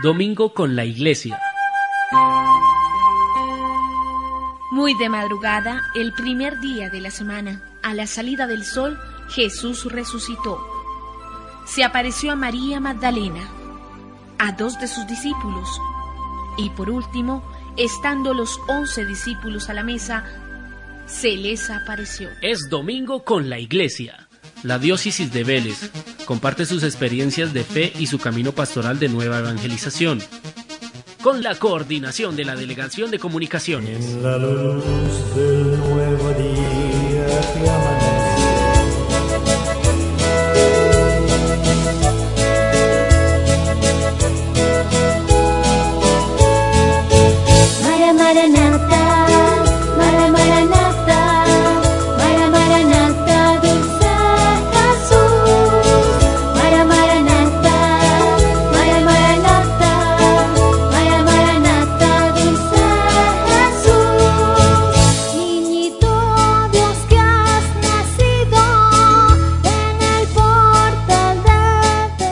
Domingo con la Iglesia. Muy de madrugada, el primer día de la semana, a la salida del sol, Jesús resucitó. Se apareció a María Magdalena, a dos de sus discípulos y por último, estando los once discípulos a la mesa, se les apareció. Es Domingo con la Iglesia. La diócesis de Vélez comparte sus experiencias de fe y su camino pastoral de nueva evangelización. Con la coordinación de la Delegación de Comunicaciones. La luz del nuevo día que amanece.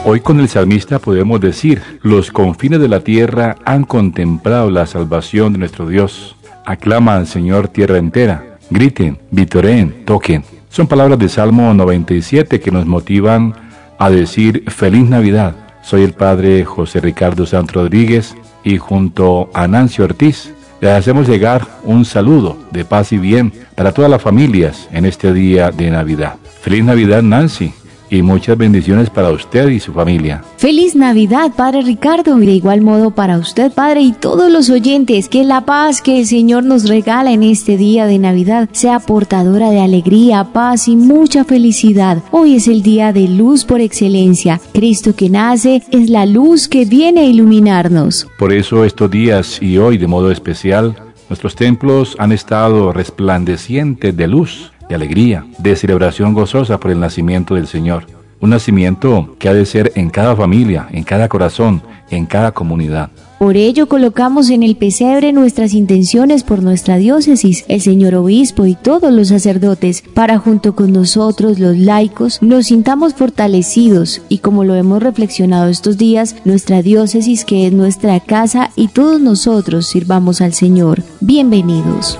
Hoy con el salmista podemos decir, los confines de la tierra han contemplado la salvación de nuestro Dios. Aclama al Señor tierra entera. Griten, vitoreen, toquen. Son palabras de Salmo 97 que nos motivan a decir feliz Navidad. Soy el padre José Ricardo Santos Rodríguez y junto a Nancy Ortiz le hacemos llegar un saludo de paz y bien para todas las familias en este día de Navidad. Feliz Navidad Nancy y muchas bendiciones para usted y su familia. Feliz Navidad, Padre Ricardo, y de igual modo para usted, Padre, y todos los oyentes, que la paz que el Señor nos regala en este día de Navidad sea portadora de alegría, paz y mucha felicidad. Hoy es el día de luz por excelencia. Cristo que nace es la luz que viene a iluminarnos. Por eso estos días y hoy de modo especial, nuestros templos han estado resplandecientes de luz, de alegría, de celebración gozosa por el nacimiento del Señor. Un nacimiento que ha de ser en cada familia, en cada corazón, en cada comunidad. Por ello colocamos en el pesebre nuestras intenciones por nuestra diócesis, el señor obispo y todos los sacerdotes, para junto con nosotros los laicos nos sintamos fortalecidos y como lo hemos reflexionado estos días, nuestra diócesis que es nuestra casa y todos nosotros sirvamos al Señor. Bienvenidos.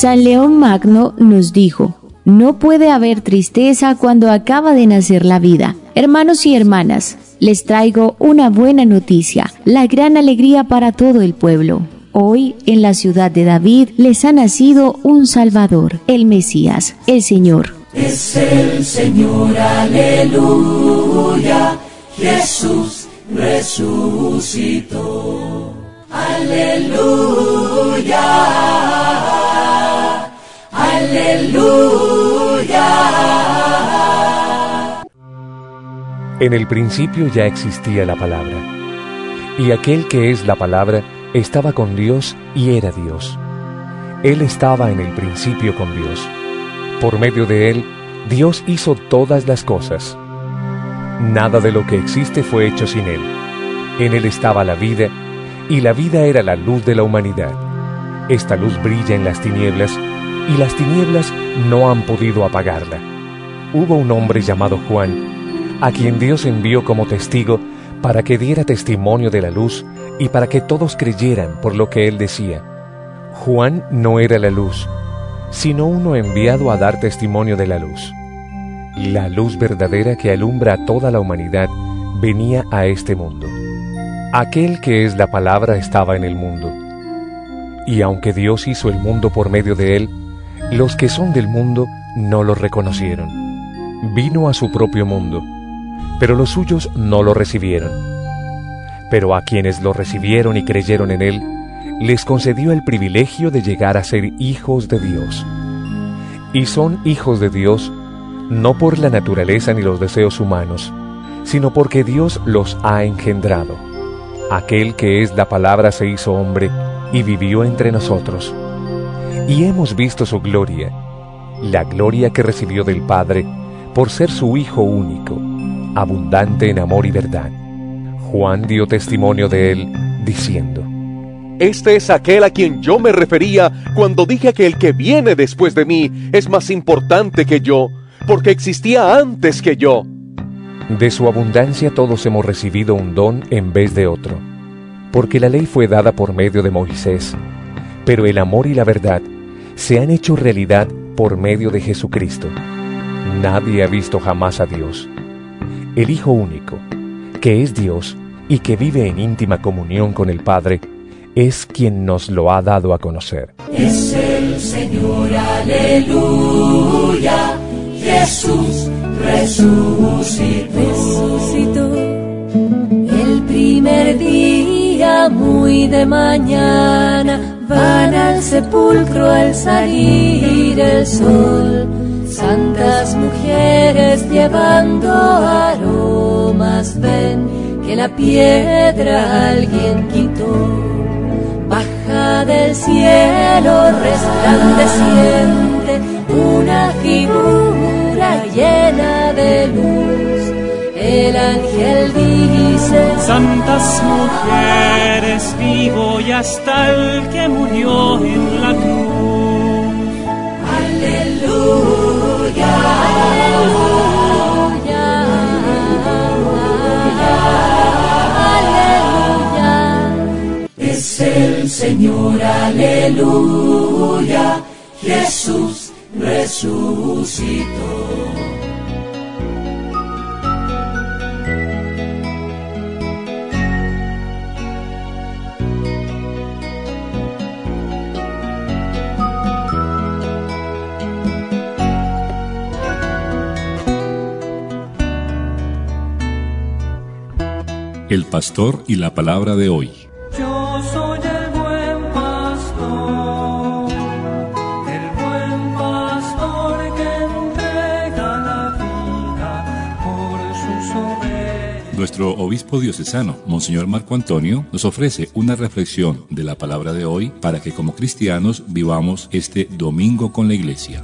San León Magno nos dijo, no puede haber tristeza cuando acaba de nacer la vida. Hermanos y hermanas, les traigo una buena noticia, la gran alegría para todo el pueblo. Hoy, en la ciudad de David, les ha nacido un Salvador, el Mesías, el Señor. Es el Señor, aleluya. Jesús resucitó. Aleluya. Aleluya. En el principio ya existía la palabra, y aquel que es la palabra estaba con Dios y era Dios. Él estaba en el principio con Dios. Por medio de él, Dios hizo todas las cosas. Nada de lo que existe fue hecho sin él. En él estaba la vida, y la vida era la luz de la humanidad. Esta luz brilla en las tinieblas, y las tinieblas no han podido apagarla. Hubo un hombre llamado Juan, a quien Dios envió como testigo para que diera testimonio de la luz y para que todos creyeran por lo que él decía. Juan no era la luz, sino uno enviado a dar testimonio de la luz. La luz verdadera que alumbra a toda la humanidad venía a este mundo. Aquel que es la palabra estaba en el mundo. Y aunque Dios hizo el mundo por medio de él, los que son del mundo no lo reconocieron. Vino a su propio mundo, pero los suyos no lo recibieron. Pero a quienes lo recibieron y creyeron en él, les concedió el privilegio de llegar a ser hijos de Dios. Y son hijos de Dios no por la naturaleza ni los deseos humanos, sino porque Dios los ha engendrado. Aquel que es la palabra se hizo hombre y vivió entre nosotros. Y hemos visto su gloria, la gloria que recibió del Padre por ser su Hijo único, abundante en amor y verdad. Juan dio testimonio de él, diciendo, Este es aquel a quien yo me refería cuando dije que el que viene después de mí es más importante que yo, porque existía antes que yo. De su abundancia todos hemos recibido un don en vez de otro, porque la ley fue dada por medio de Moisés, pero el amor y la verdad se han hecho realidad por medio de Jesucristo. Nadie ha visto jamás a Dios. El Hijo único, que es Dios y que vive en íntima comunión con el Padre, es quien nos lo ha dado a conocer. Es el Señor, aleluya. Jesús resucitó. resucitó el primer día muy de mañana van al sepulcro al salir el sol santas mujeres llevando aromas ven que la piedra alguien quitó baja del cielo resplandeciente una figura llena de luz. El ángel dice, Santas mujeres, vivo y hasta el que murió en la pastor y la palabra de hoy. Yo soy el buen pastor, el buen pastor que entrega la vida por sus ovejas. Nuestro obispo diocesano, Monseñor Marco Antonio, nos ofrece una reflexión de la palabra de hoy para que como cristianos vivamos este domingo con la iglesia.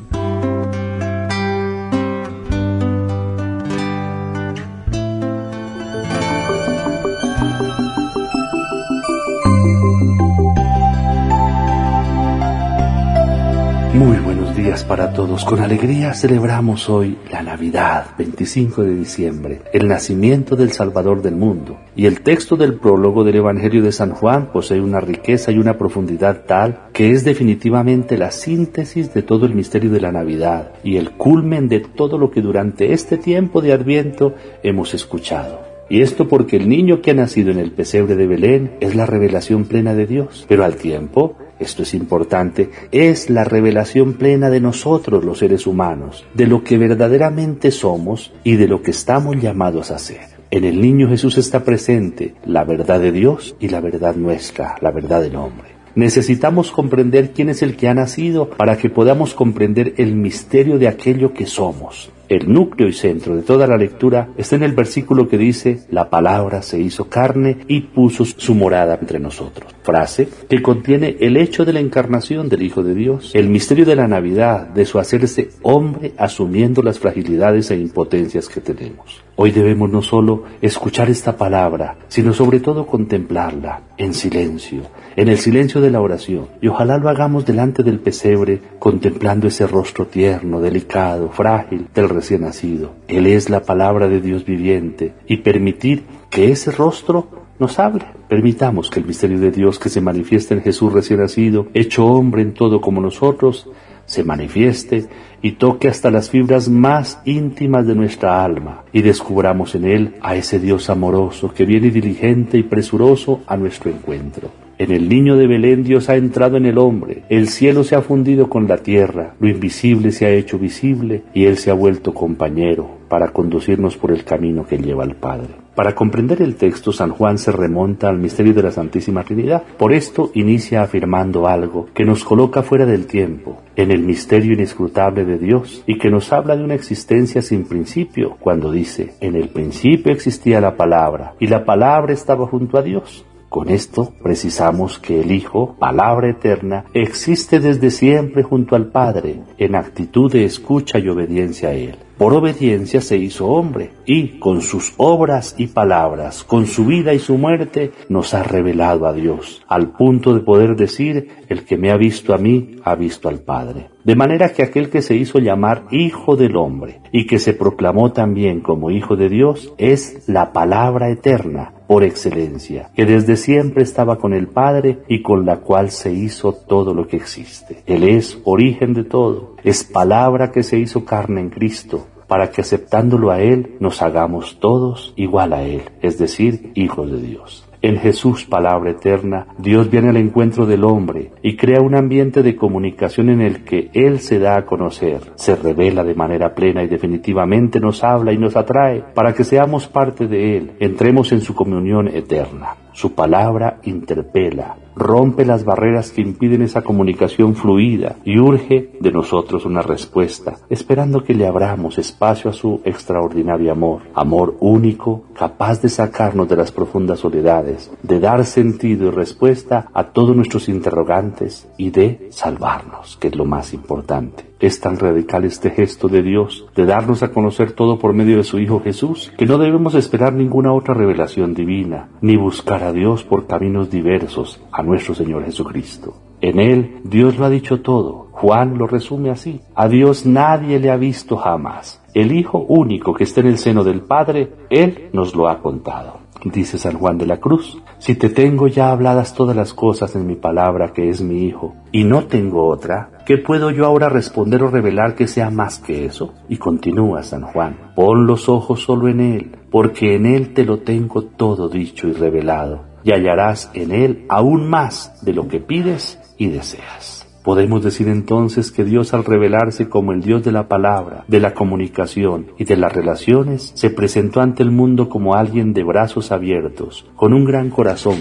Para todos. Con alegría celebramos hoy la Navidad, 25 de diciembre, el nacimiento del Salvador del mundo. Y el texto del prólogo del Evangelio de San Juan posee una riqueza y una profundidad tal que es definitivamente la síntesis de todo el misterio de la Navidad y el culmen de todo lo que durante este tiempo de Adviento hemos escuchado. Y esto porque el niño que ha nacido en el pesebre de Belén es la revelación plena de Dios, pero al tiempo, esto es importante, es la revelación plena de nosotros los seres humanos, de lo que verdaderamente somos y de lo que estamos llamados a ser. En el niño Jesús está presente la verdad de Dios y la verdad nuestra, la verdad del hombre. Necesitamos comprender quién es el que ha nacido para que podamos comprender el misterio de aquello que somos. El núcleo y centro de toda la lectura está en el versículo que dice, la palabra se hizo carne y puso su morada entre nosotros. Frase que contiene el hecho de la encarnación del Hijo de Dios, el misterio de la Navidad, de su hacerse hombre asumiendo las fragilidades e impotencias que tenemos. Hoy debemos no solo escuchar esta palabra, sino sobre todo contemplarla en silencio, en el silencio de la oración. Y ojalá lo hagamos delante del pesebre, contemplando ese rostro tierno, delicado, frágil del recién nacido. Él es la palabra de Dios viviente y permitir que ese rostro nos hable. Permitamos que el misterio de Dios que se manifiesta en Jesús recién nacido, hecho hombre en todo como nosotros, se manifieste y toque hasta las fibras más íntimas de nuestra alma y descubramos en él a ese Dios amoroso que viene diligente y presuroso a nuestro encuentro. En el niño de Belén Dios ha entrado en el hombre, el cielo se ha fundido con la tierra, lo invisible se ha hecho visible y Él se ha vuelto compañero para conducirnos por el camino que lleva al Padre. Para comprender el texto, San Juan se remonta al misterio de la Santísima Trinidad. Por esto inicia afirmando algo que nos coloca fuera del tiempo, en el misterio inescrutable de Dios, y que nos habla de una existencia sin principio, cuando dice, en el principio existía la palabra, y la palabra estaba junto a Dios Con esto precisamos que el Hijo, palabra eterna, existe desde siempre junto al Padre, en actitud de escucha y obediencia a Él por obediencia se hizo hombre y con sus obras y palabras, con su vida y su muerte, nos ha revelado a Dios, al punto de poder decir, el que me ha visto a mí, ha visto al Padre. De manera que aquel que se hizo llamar Hijo del Hombre y que se proclamó también como Hijo de Dios es la palabra eterna por excelencia, que desde siempre estaba con el Padre y con la cual se hizo todo lo que existe. Él es origen de todo, es palabra que se hizo carne en Cristo, para que aceptándolo a Él nos hagamos todos igual a Él, es decir, hijos de Dios. En Jesús, palabra eterna, Dios viene al encuentro del hombre y crea un ambiente de comunicación en el que Él se da a conocer, se revela de manera plena y definitivamente nos habla y nos atrae para que seamos parte de Él, entremos en su comunión eterna. Su palabra interpela, rompe las barreras que impiden esa comunicación fluida y urge de nosotros una respuesta, esperando que le abramos espacio a su extraordinario amor, amor único, capaz de sacarnos de las profundas soledades, de dar sentido y respuesta a todos nuestros interrogantes y de salvarnos, que es lo más importante. Es tan radical este gesto de Dios de darnos a conocer todo por medio de su Hijo Jesús, que no debemos esperar ninguna otra revelación divina, ni buscar a Dios por caminos diversos a nuestro Señor Jesucristo. En Él Dios lo ha dicho todo. Juan lo resume así. A Dios nadie le ha visto jamás. El Hijo único que está en el seno del Padre, Él nos lo ha contado. Dice San Juan de la Cruz, si te tengo ya habladas todas las cosas en mi palabra que es mi Hijo, y no tengo otra, ¿qué puedo yo ahora responder o revelar que sea más que eso? Y continúa San Juan, pon los ojos solo en Él, porque en Él te lo tengo todo dicho y revelado, y hallarás en Él aún más de lo que pides y deseas. Podemos decir entonces que Dios al revelarse como el Dios de la palabra, de la comunicación y de las relaciones, se presentó ante el mundo como alguien de brazos abiertos, con un gran corazón,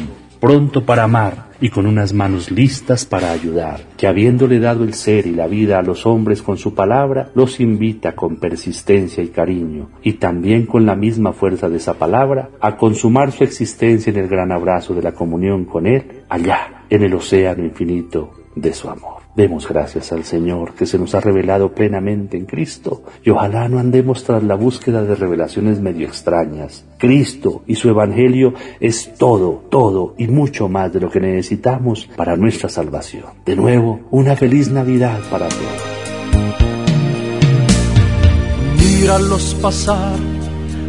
pronto para amar y con unas manos listas para ayudar, que habiéndole dado el ser y la vida a los hombres con su palabra, los invita con persistencia y cariño, y también con la misma fuerza de esa palabra, a consumar su existencia en el gran abrazo de la comunión con Él, allá, en el océano infinito de su amor. Demos gracias al Señor que se nos ha revelado plenamente en Cristo y ojalá no andemos tras la búsqueda de revelaciones medio extrañas. Cristo y su Evangelio es todo, todo y mucho más de lo que necesitamos para nuestra salvación. De nuevo, una feliz Navidad para todos. Míralos pasar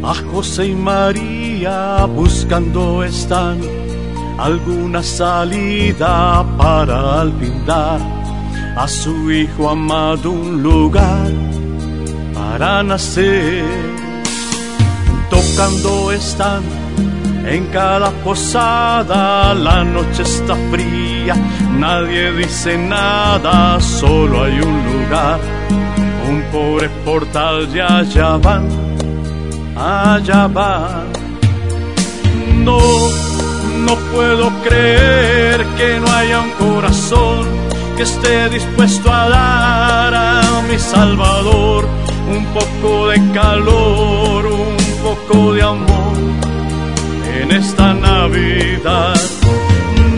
a José y María buscando están alguna salida para al a su hijo amado un lugar para nacer. Tocando están en cada posada, la noche está fría, nadie dice nada, solo hay un lugar, un pobre portal y allá van, allá van. No, no puedo creer que no haya un corazón que esté dispuesto a dar a mi Salvador un poco de calor, un poco de amor en esta Navidad.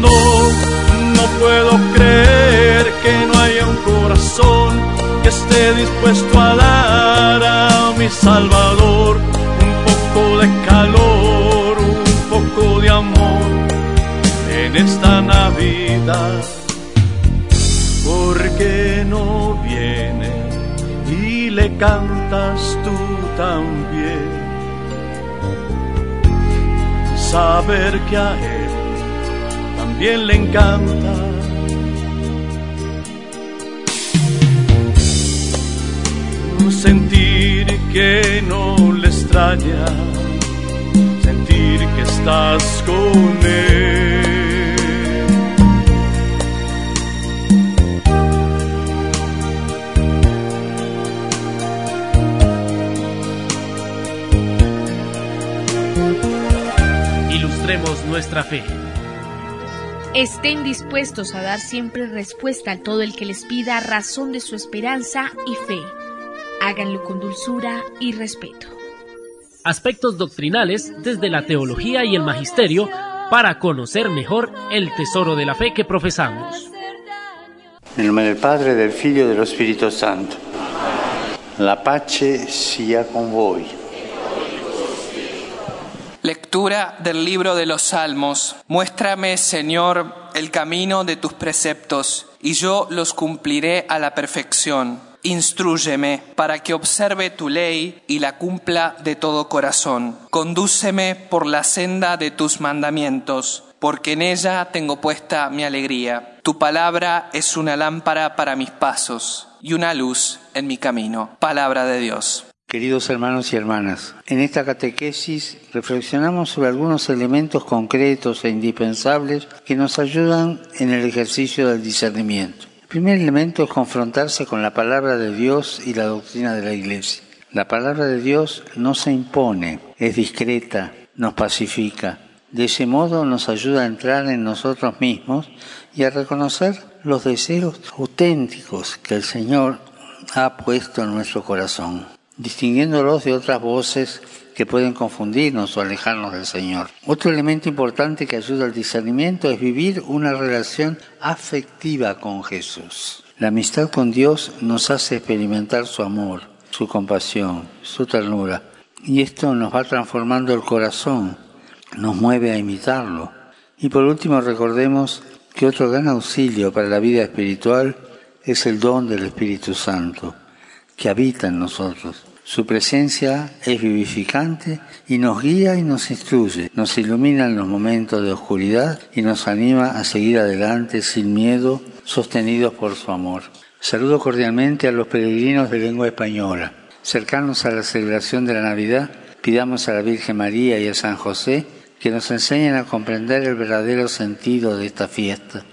No, no puedo creer que no haya un corazón que esté dispuesto a dar a mi Salvador esta Navidad que no viene y le cantas tú también. Saber que a él también le encanta. Sentir que no le extraña, sentir que estás con él. Nuestra fe. Estén dispuestos a dar siempre respuesta a todo el que les pida razón de su esperanza y fe. Háganlo con dulzura y respeto. Aspectos doctrinales desde la teología y el magisterio para conocer mejor el tesoro de la fe que profesamos. Nel nome del Padre, del Figlio e dello Spirito Santo. La pace sia con voi. Lectura del libro de los Salmos. Muéstrame, Señor, el camino de tus preceptos, y yo los cumpliré a la perfección. Instrúyeme para que observe tu ley y la cumpla de todo corazón. Condúceme por la senda de tus mandamientos, porque en ella tengo puesta mi alegría. Tu palabra es una lámpara para mis pasos y una luz en mi camino. Palabra de Dios. Queridos hermanos y hermanas, en esta catequesis reflexionamos sobre algunos elementos concretos e indispensables que nos ayudan en el ejercicio del discernimiento. El primer elemento es confrontarse con la palabra de Dios y la doctrina de la Iglesia. La palabra de Dios no se impone, es discreta, nos pacifica. De ese modo nos ayuda a entrar en nosotros mismos y a reconocer los deseos auténticos que el Señor ha puesto en nuestro corazón distinguiéndolos de otras voces que pueden confundirnos o alejarnos del Señor. Otro elemento importante que ayuda al discernimiento es vivir una relación afectiva con Jesús. La amistad con Dios nos hace experimentar su amor, su compasión, su ternura. Y esto nos va transformando el corazón, nos mueve a imitarlo. Y por último recordemos que otro gran auxilio para la vida espiritual es el don del Espíritu Santo, que habita en nosotros. Su presencia es vivificante y nos guía y nos instruye, nos ilumina en los momentos de oscuridad y nos anima a seguir adelante sin miedo, sostenidos por su amor. Saludo cordialmente a los peregrinos de lengua española. Cercanos a la celebración de la Navidad, pidamos a la Virgen María y a San José que nos enseñen a comprender el verdadero sentido de esta fiesta,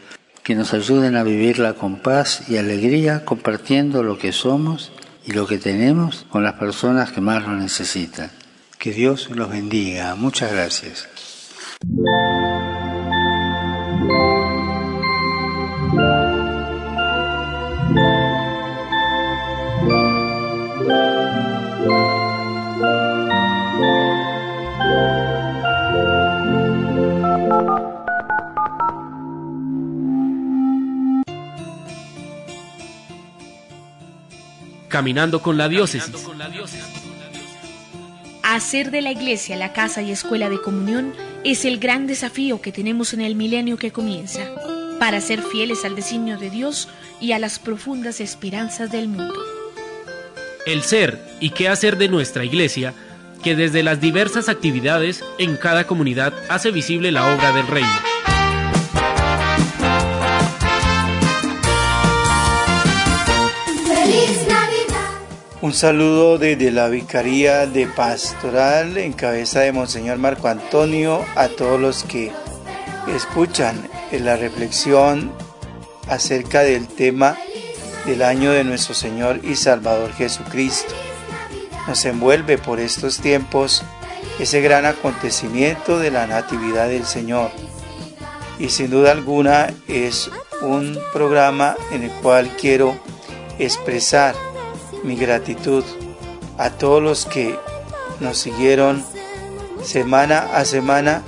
que nos ayuden a vivirla con paz y alegría, compartiendo lo que somos y lo que tenemos con las personas que más lo necesitan. Que Dios los bendiga. Muchas gracias. Caminando con la diócesis. Hacer de la iglesia la casa y escuela de comunión es el gran desafío que tenemos en el milenio que comienza, para ser fieles al designio de Dios y a las profundas esperanzas del mundo. El ser y qué hacer de nuestra iglesia, que desde las diversas actividades en cada comunidad hace visible la obra del reino. Un saludo desde la Vicaría de Pastoral en cabeza de Monseñor Marco Antonio a todos los que escuchan la reflexión acerca del tema del año de nuestro Señor y Salvador Jesucristo. Nos envuelve por estos tiempos ese gran acontecimiento de la Natividad del Señor. Y sin duda alguna es un programa en el cual quiero expresar mi gratitud a todos los que nos siguieron semana a semana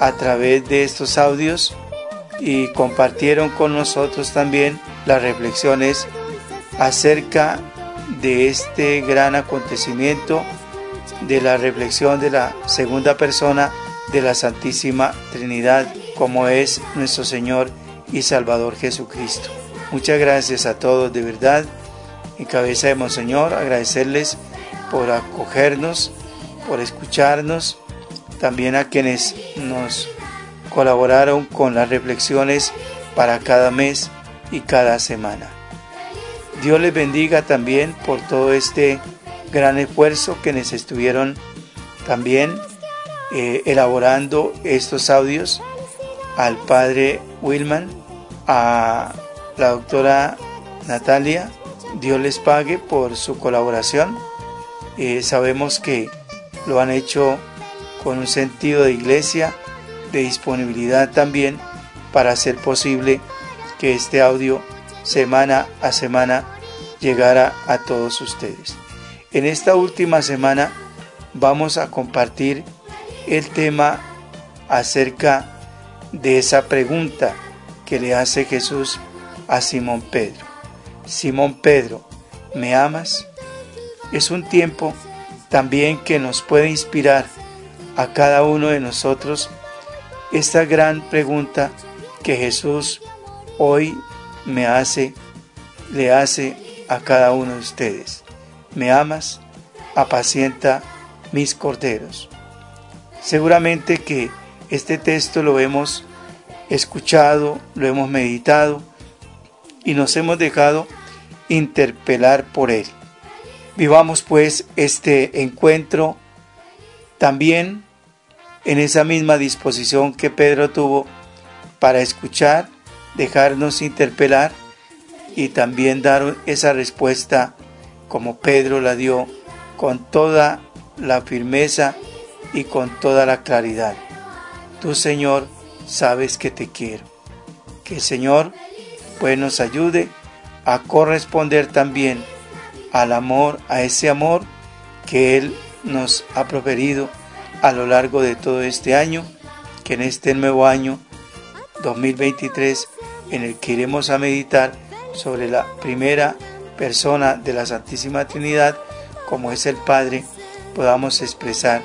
a través de estos audios y compartieron con nosotros también las reflexiones acerca de este gran acontecimiento de la reflexión de la segunda persona de la Santísima Trinidad como es nuestro Señor y Salvador Jesucristo. Muchas gracias a todos de verdad en cabeza de Monseñor, agradecerles por acogernos, por escucharnos, también a quienes nos colaboraron con las reflexiones para cada mes y cada semana. Dios les bendiga también por todo este gran esfuerzo que nos estuvieron también eh, elaborando estos audios al padre Wilman, a la doctora Natalia, Dios les pague por su colaboración. Eh, sabemos que lo han hecho con un sentido de iglesia, de disponibilidad también para hacer posible que este audio semana a semana llegara a todos ustedes. En esta última semana vamos a compartir el tema acerca de esa pregunta que le hace Jesús a Simón Pedro. Simón Pedro, ¿me amas? Es un tiempo también que nos puede inspirar a cada uno de nosotros esta gran pregunta que Jesús hoy me hace, le hace a cada uno de ustedes. ¿Me amas? Apacienta mis corderos. Seguramente que este texto lo hemos escuchado, lo hemos meditado y nos hemos dejado interpelar por él. Vivamos pues este encuentro también en esa misma disposición que Pedro tuvo para escuchar, dejarnos interpelar y también dar esa respuesta como Pedro la dio con toda la firmeza y con toda la claridad. Tú, Señor, sabes que te quiero. Que el Señor pues nos ayude a corresponder también al amor, a ese amor que Él nos ha proferido a lo largo de todo este año, que en este nuevo año 2023, en el que iremos a meditar sobre la primera persona de la Santísima Trinidad, como es el Padre, podamos expresar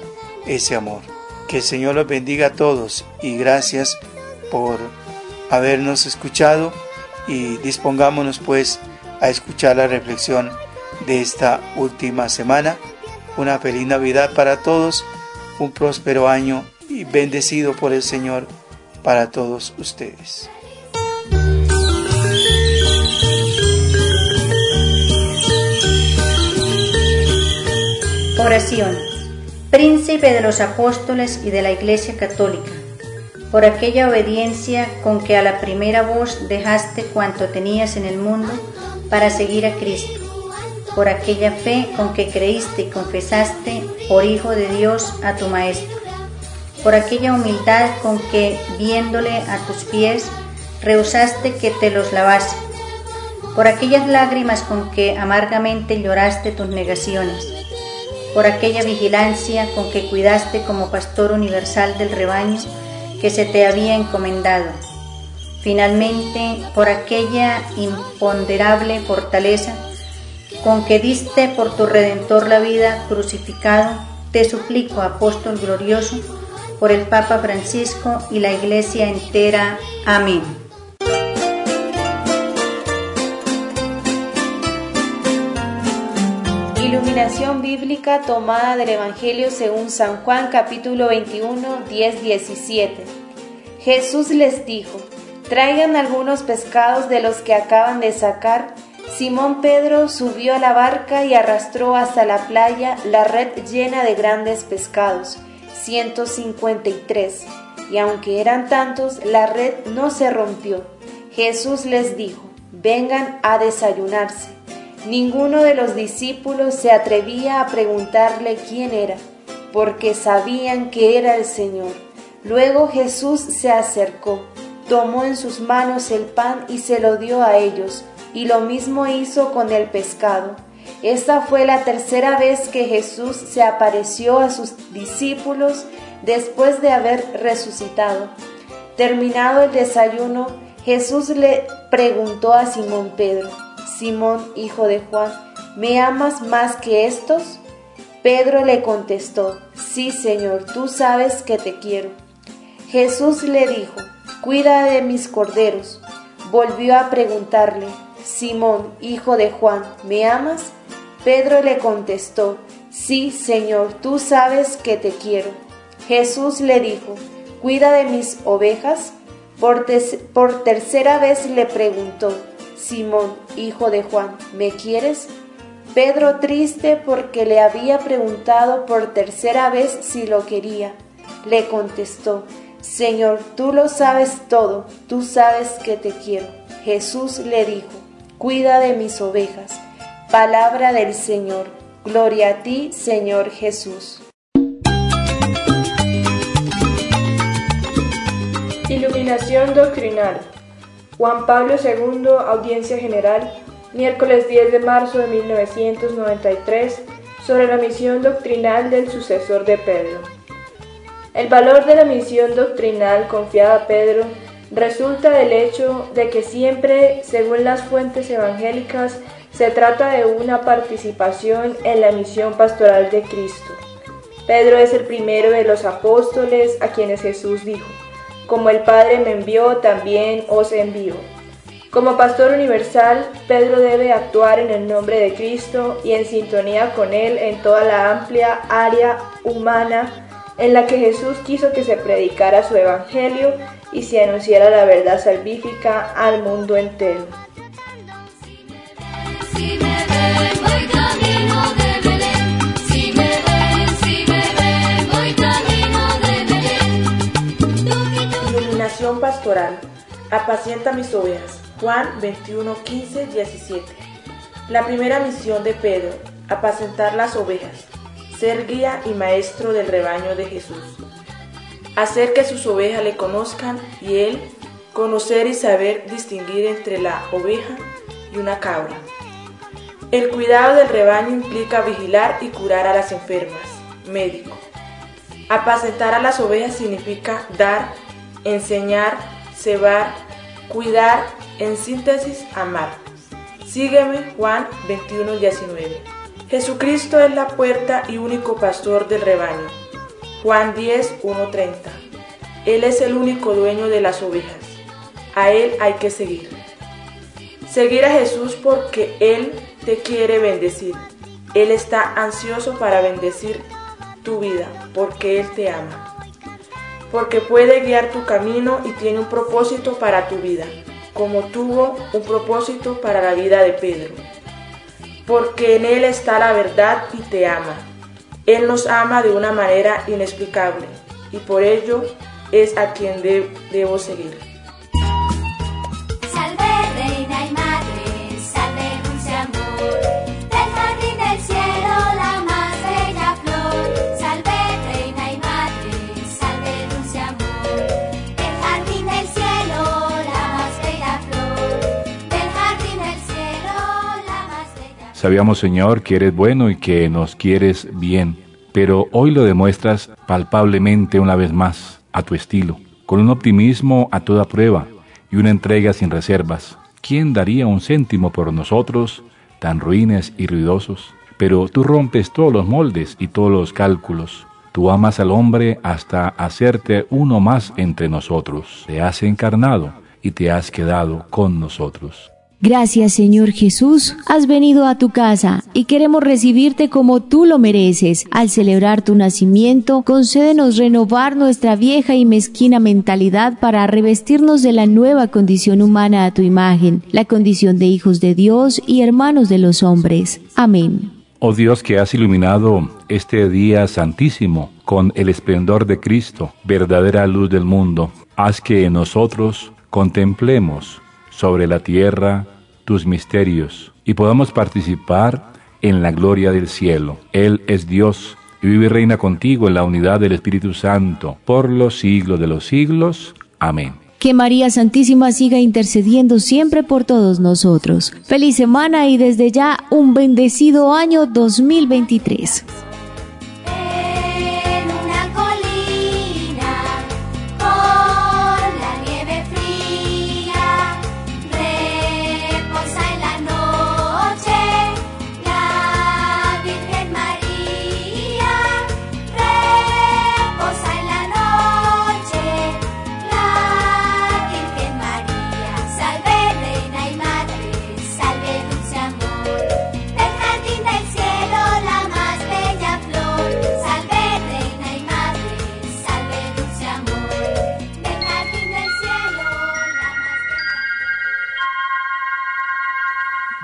ese amor. Que el Señor los bendiga a todos y gracias por habernos escuchado y dispongámonos pues a escuchar la reflexión de esta última semana. Una feliz Navidad para todos, un próspero año y bendecido por el Señor para todos ustedes. Oración. Príncipe de los apóstoles y de la Iglesia Católica, por aquella obediencia con que a la primera voz dejaste cuanto tenías en el mundo para seguir a Cristo, por aquella fe con que creíste y confesaste por Hijo de Dios a tu Maestro, por aquella humildad con que, viéndole a tus pies, rehusaste que te los lavase, por aquellas lágrimas con que amargamente lloraste tus negaciones, por aquella vigilancia con que cuidaste como pastor universal del rebaño que se te había encomendado. Finalmente, por aquella imponderable fortaleza con que diste por tu Redentor la vida crucificado, te suplico, apóstol glorioso, por el Papa Francisco y la Iglesia entera. Amén. Iluminación bíblica tomada del Evangelio según San Juan capítulo 21, 10, 17. Jesús les dijo, traigan algunos pescados de los que acaban de sacar. Simón Pedro subió a la barca y arrastró hasta la playa la red llena de grandes pescados, 153. Y aunque eran tantos, la red no se rompió. Jesús les dijo, vengan a desayunarse. Ninguno de los discípulos se atrevía a preguntarle quién era, porque sabían que era el Señor. Luego Jesús se acercó, tomó en sus manos el pan y se lo dio a ellos, y lo mismo hizo con el pescado. Esta fue la tercera vez que Jesús se apareció a sus discípulos después de haber resucitado. Terminado el desayuno, Jesús le preguntó a Simón Pedro, Simón, hijo de Juan, ¿me amas más que estos? Pedro le contestó, Sí, Señor, tú sabes que te quiero. Jesús le dijo, Cuida de mis corderos. Volvió a preguntarle, Simón, hijo de Juan, ¿me amas? Pedro le contestó, Sí, Señor, tú sabes que te quiero. Jesús le dijo, Cuida de mis ovejas. Por, por tercera vez le preguntó, Simón, hijo de Juan, ¿me quieres? Pedro, triste porque le había preguntado por tercera vez si lo quería, le contestó, Señor, tú lo sabes todo, tú sabes que te quiero. Jesús le dijo, cuida de mis ovejas. Palabra del Señor. Gloria a ti, Señor Jesús. Iluminación doctrinal. Juan Pablo II, Audiencia General, miércoles 10 de marzo de 1993, sobre la misión doctrinal del sucesor de Pedro. El valor de la misión doctrinal confiada a Pedro resulta del hecho de que siempre, según las fuentes evangélicas, se trata de una participación en la misión pastoral de Cristo. Pedro es el primero de los apóstoles a quienes Jesús dijo, como el Padre me envió, también os envío. Como pastor universal, Pedro debe actuar en el nombre de Cristo y en sintonía con Él en toda la amplia área humana en la que Jesús quiso que se predicara su evangelio y se anunciara la verdad salvífica al mundo entero. Pastoral. Apacienta mis ovejas. Juan 21, 15, 17. La primera misión de Pedro, apacentar las ovejas, ser guía y maestro del rebaño de Jesús. Hacer que sus ovejas le conozcan y él conocer y saber distinguir entre la oveja y una cabra. El cuidado del rebaño implica vigilar y curar a las enfermas. Médico. Apacentar a las ovejas significa dar, enseñar, cebar, cuidar, en síntesis, amar. Sígueme Juan 21, 19. Jesucristo es la puerta y único pastor del rebaño. Juan 10, 1.30. Él es el único dueño de las ovejas. A Él hay que seguir. Seguir a Jesús porque Él te quiere bendecir. Él está ansioso para bendecir tu vida porque Él te ama porque puede guiar tu camino y tiene un propósito para tu vida, como tuvo un propósito para la vida de Pedro. Porque en Él está la verdad y te ama. Él nos ama de una manera inexplicable y por ello es a quien debo seguir. Sabíamos, Señor, que eres bueno y que nos quieres bien, pero hoy lo demuestras palpablemente una vez más, a tu estilo, con un optimismo a toda prueba y una entrega sin reservas. ¿Quién daría un céntimo por nosotros, tan ruines y ruidosos? Pero tú rompes todos los moldes y todos los cálculos. Tú amas al hombre hasta hacerte uno más entre nosotros. Te has encarnado y te has quedado con nosotros. Gracias Señor Jesús, has venido a tu casa y queremos recibirte como tú lo mereces. Al celebrar tu nacimiento, concédenos renovar nuestra vieja y mezquina mentalidad para revestirnos de la nueva condición humana a tu imagen, la condición de hijos de Dios y hermanos de los hombres. Amén. Oh Dios que has iluminado este día santísimo con el esplendor de Cristo, verdadera luz del mundo, haz que nosotros contemplemos sobre la tierra tus misterios y podamos participar en la gloria del cielo. Él es Dios y vive y reina contigo en la unidad del Espíritu Santo por los siglos de los siglos. Amén. Que María Santísima siga intercediendo siempre por todos nosotros. Feliz semana y desde ya un bendecido año 2023.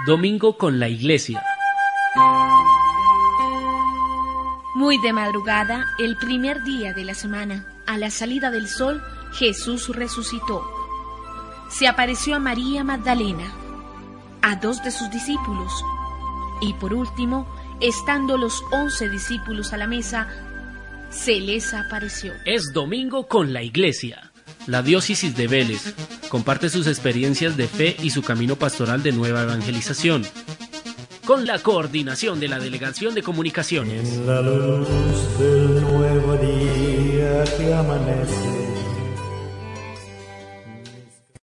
Domingo con la Iglesia. Muy de madrugada, el primer día de la semana, a la salida del sol, Jesús resucitó. Se apareció a María Magdalena, a dos de sus discípulos, y por último, estando los once discípulos a la mesa, se les apareció. Es domingo con la Iglesia. La diócesis de Vélez comparte sus experiencias de fe y su camino pastoral de nueva evangelización. con la coordinación de la Delegación de Comunicaciones. La luz del nuevo día que amanece